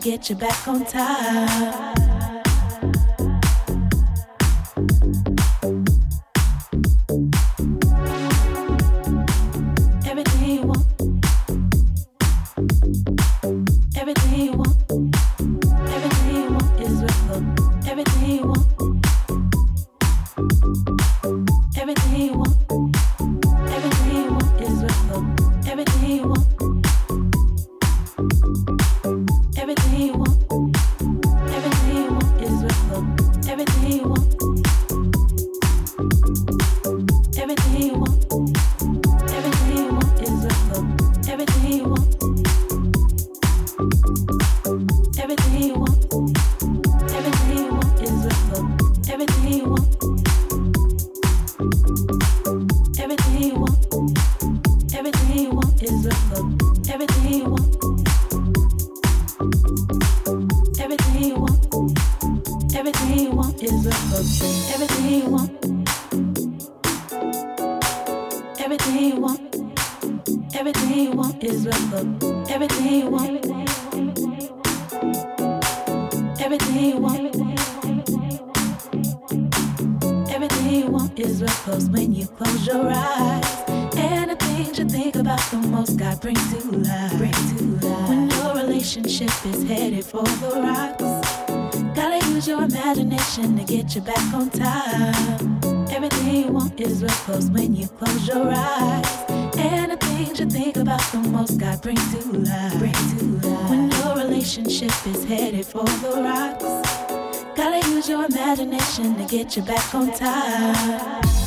get you back on top. Everything you want. Everything you want. Everything you want is love. Everything you want. Everything you want. Everything you want is love. When you close your eyes. And the things you think about the most, God brings to life. Bring to life. When your relationship is headed for the rocks imagination to get you back on top. Everything you want is real close when you close your eyes. And the things you think about the most, God brings to life. When your relationship is headed for the rocks, gotta use your imagination to get you back on time.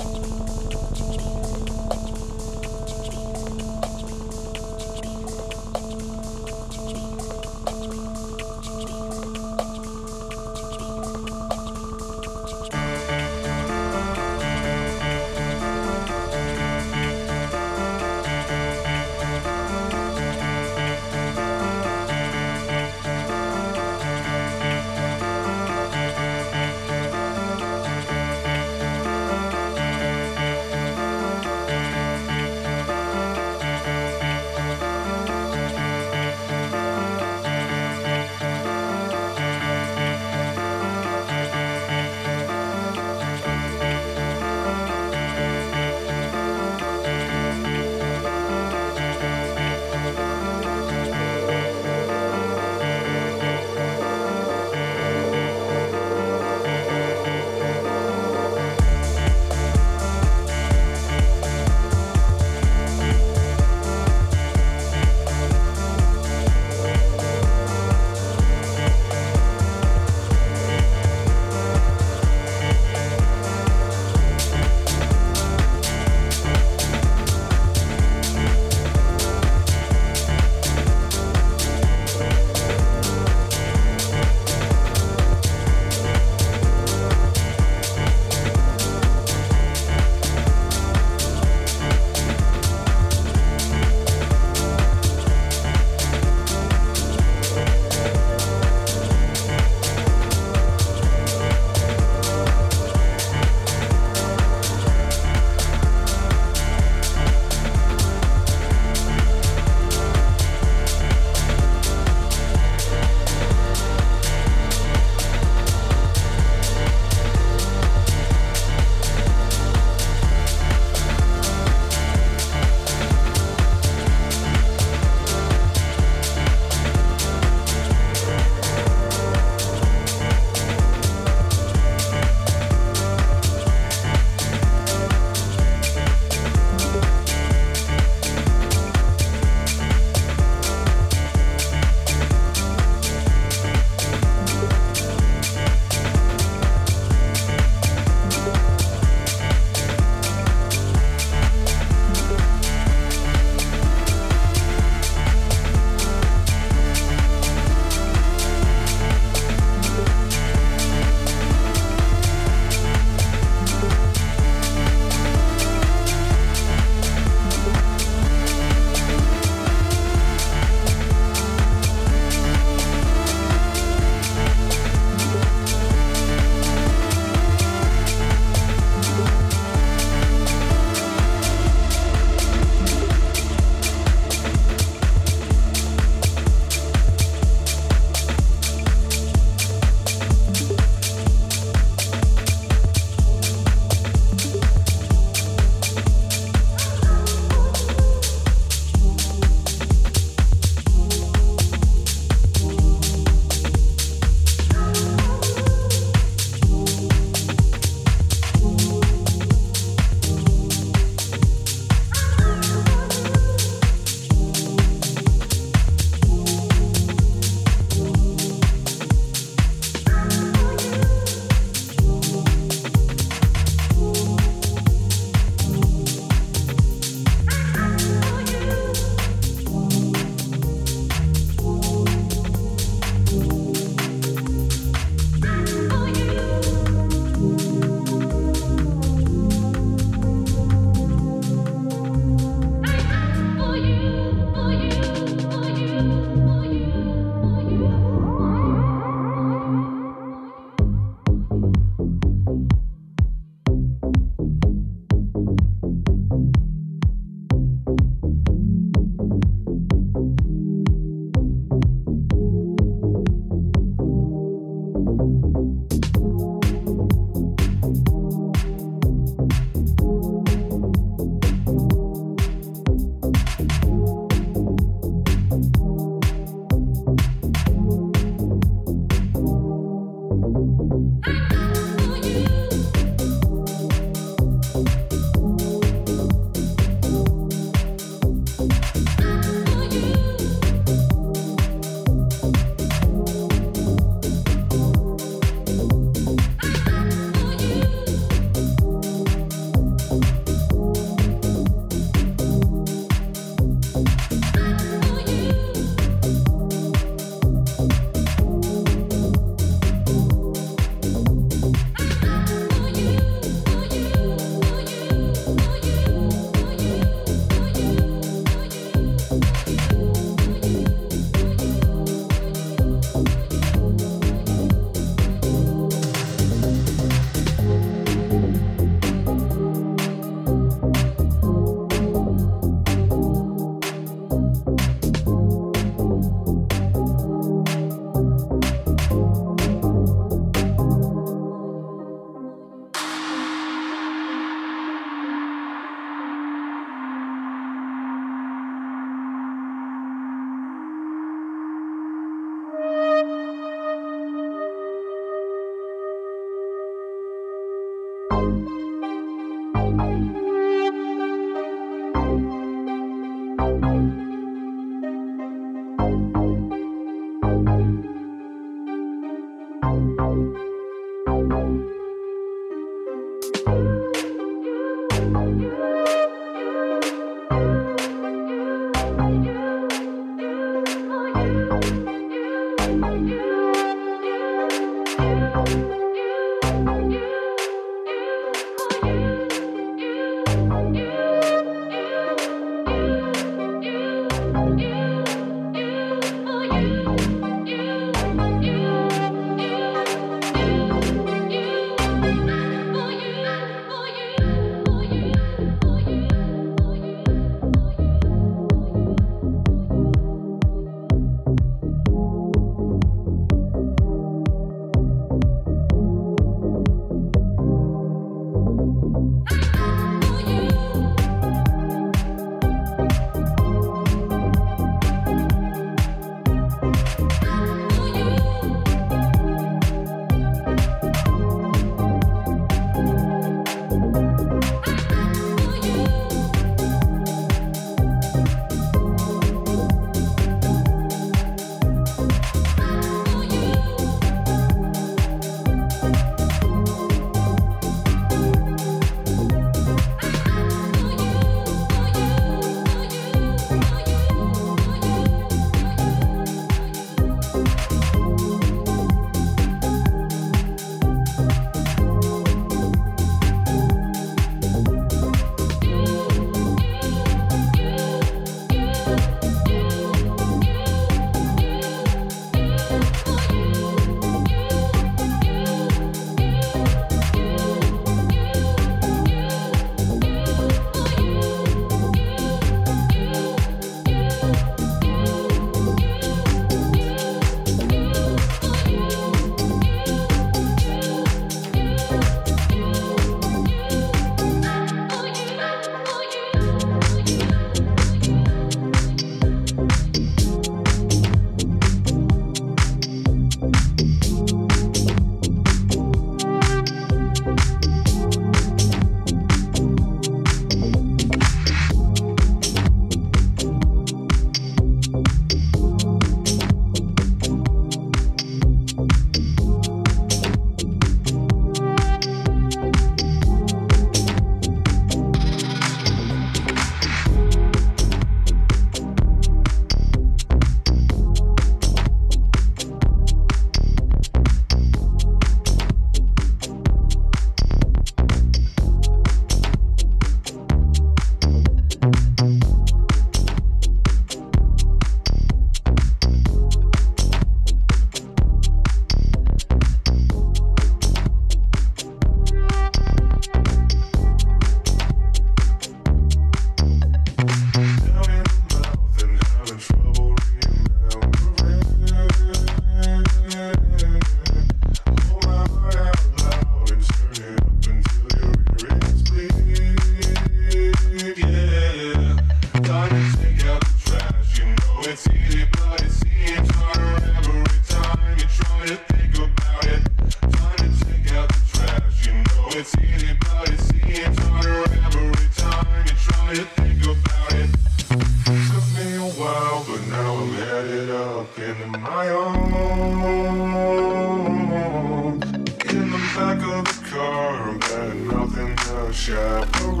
your chaperone,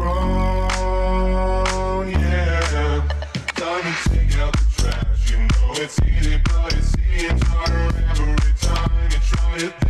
yeah. Time to take out the trash, you know it's easy, but it seems harder every time you try it.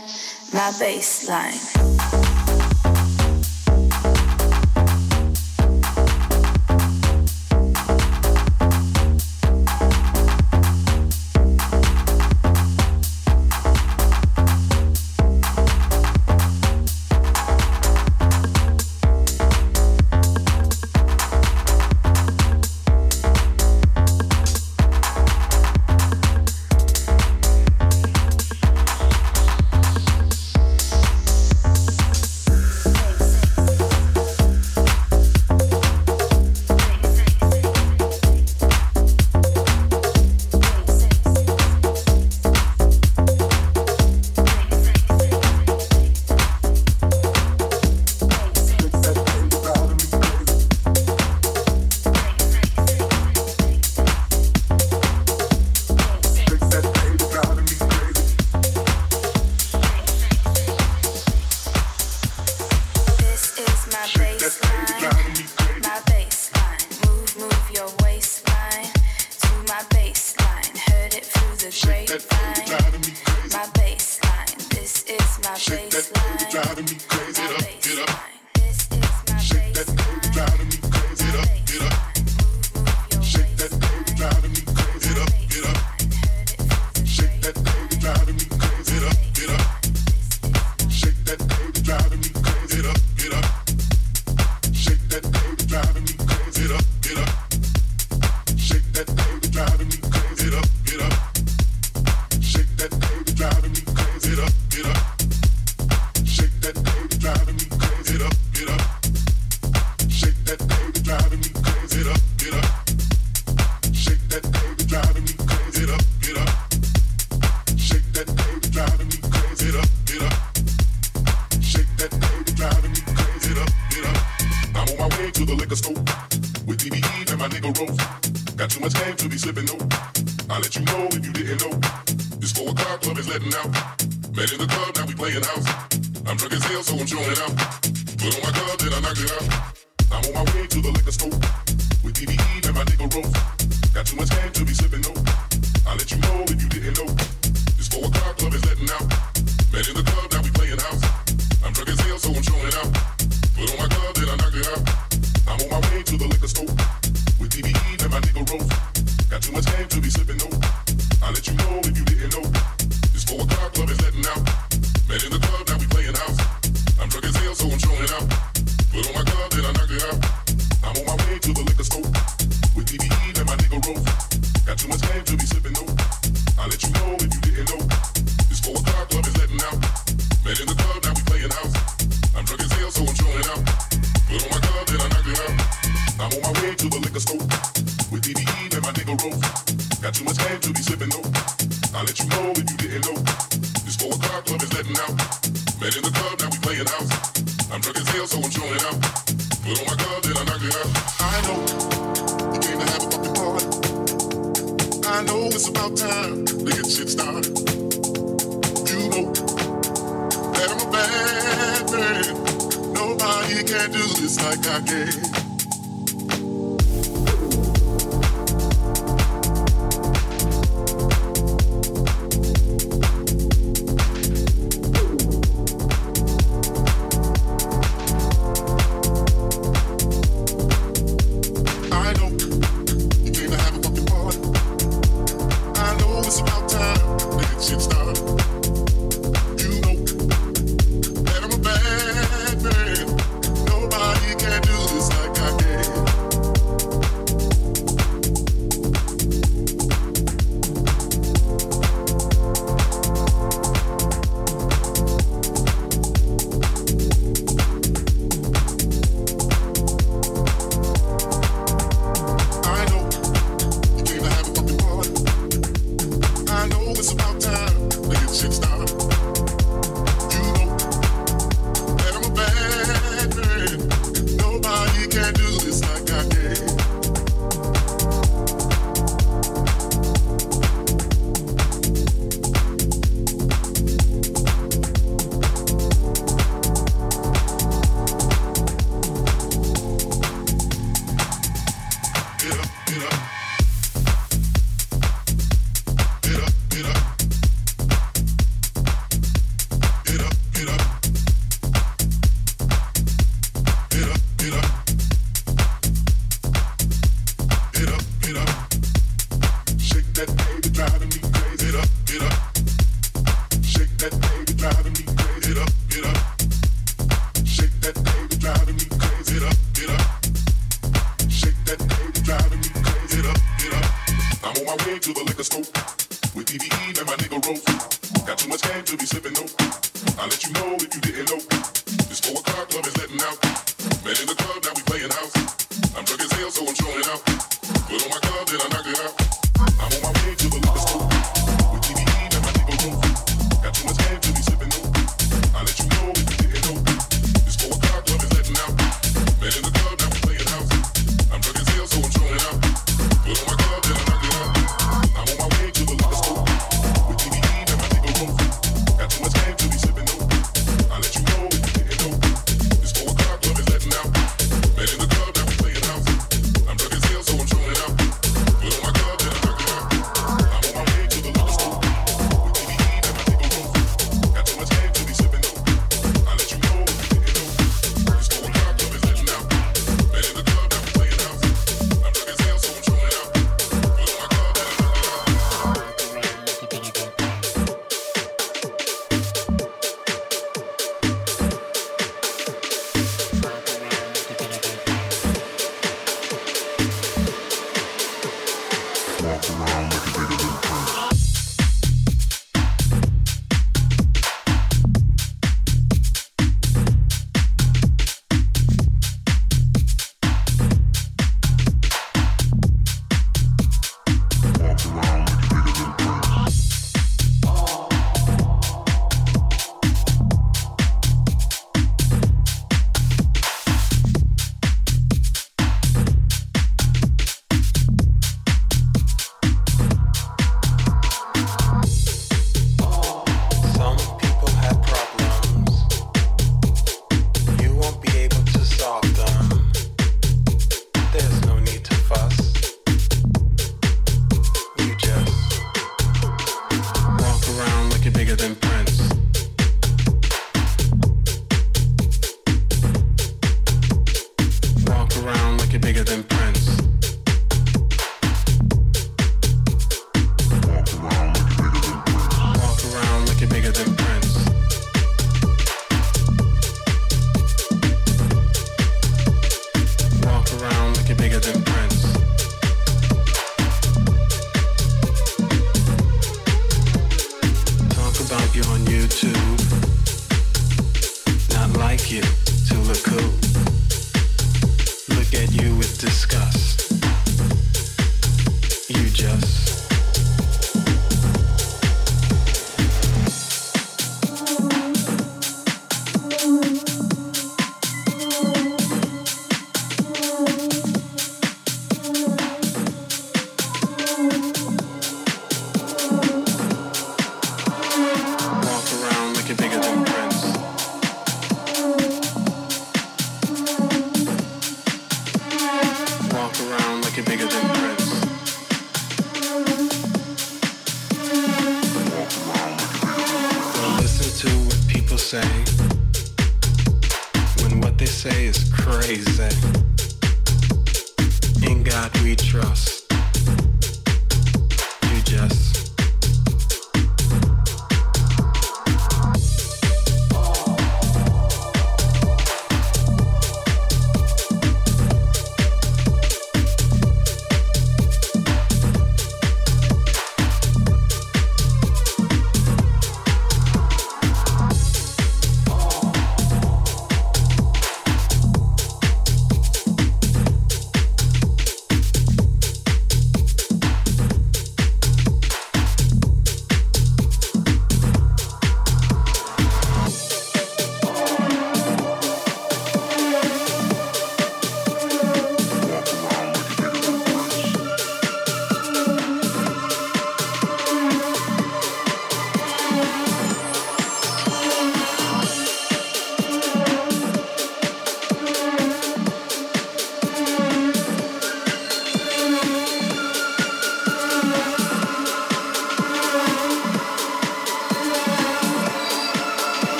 my baseline.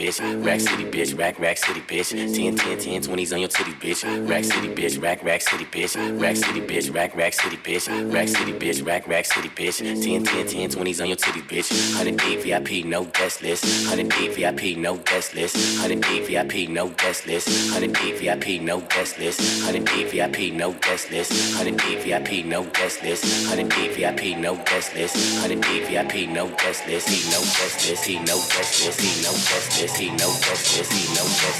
Rack City, bitch. Rack, rack city, bitch. 10, 10, 10, 20s on your titty, bitch. Rack City, bitch. Rack, rack city, bitch. Rack City, bitch. Rack, rack city, bitch. Rack City, bitch. Rack, rack city, bitch. 10, 10, 10, 20s on your titty, bitch. 100 VIP, no guest list. 100 VIP, no guest list. 100 VIP, no guest list. 100 VIP, no guest list. 100 VIP, no guest list. 100 VIP, no guest list. 100 VIP, no guest list. 100 VIP, no guest list. He no guest list. He no guest list. He no guest list. He no justice, he no justice, he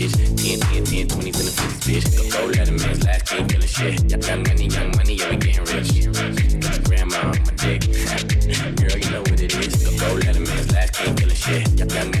10, 10, 10, 20s in the 50s, bitch. Go let a man's last king killing shit. Young money, young money, yeah, we getting rich. Grandma on my dick. Girl, you know what it is. Go let a man's last king killing shit. Young money,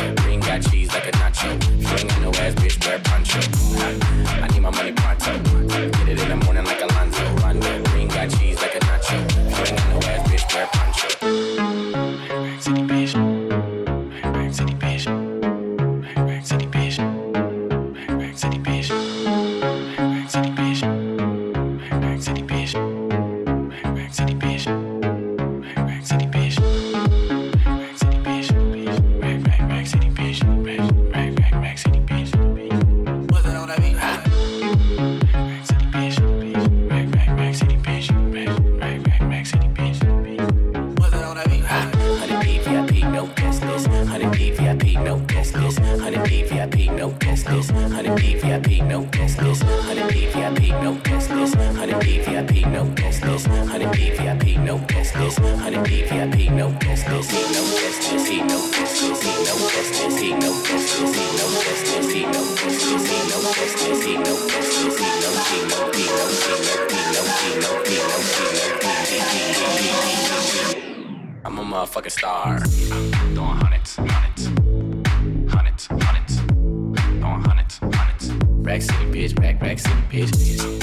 Got cheese like a nacho. You ain't got no ass, bitch, wear poncho. I need my money pronto. Get it in the morning I'm a motherfucking star. I'm doing hundreds, hundreds, hundreds, hundreds, doing hundreds, hundreds. Rack city bitch, rack, rack city bitch. bitch.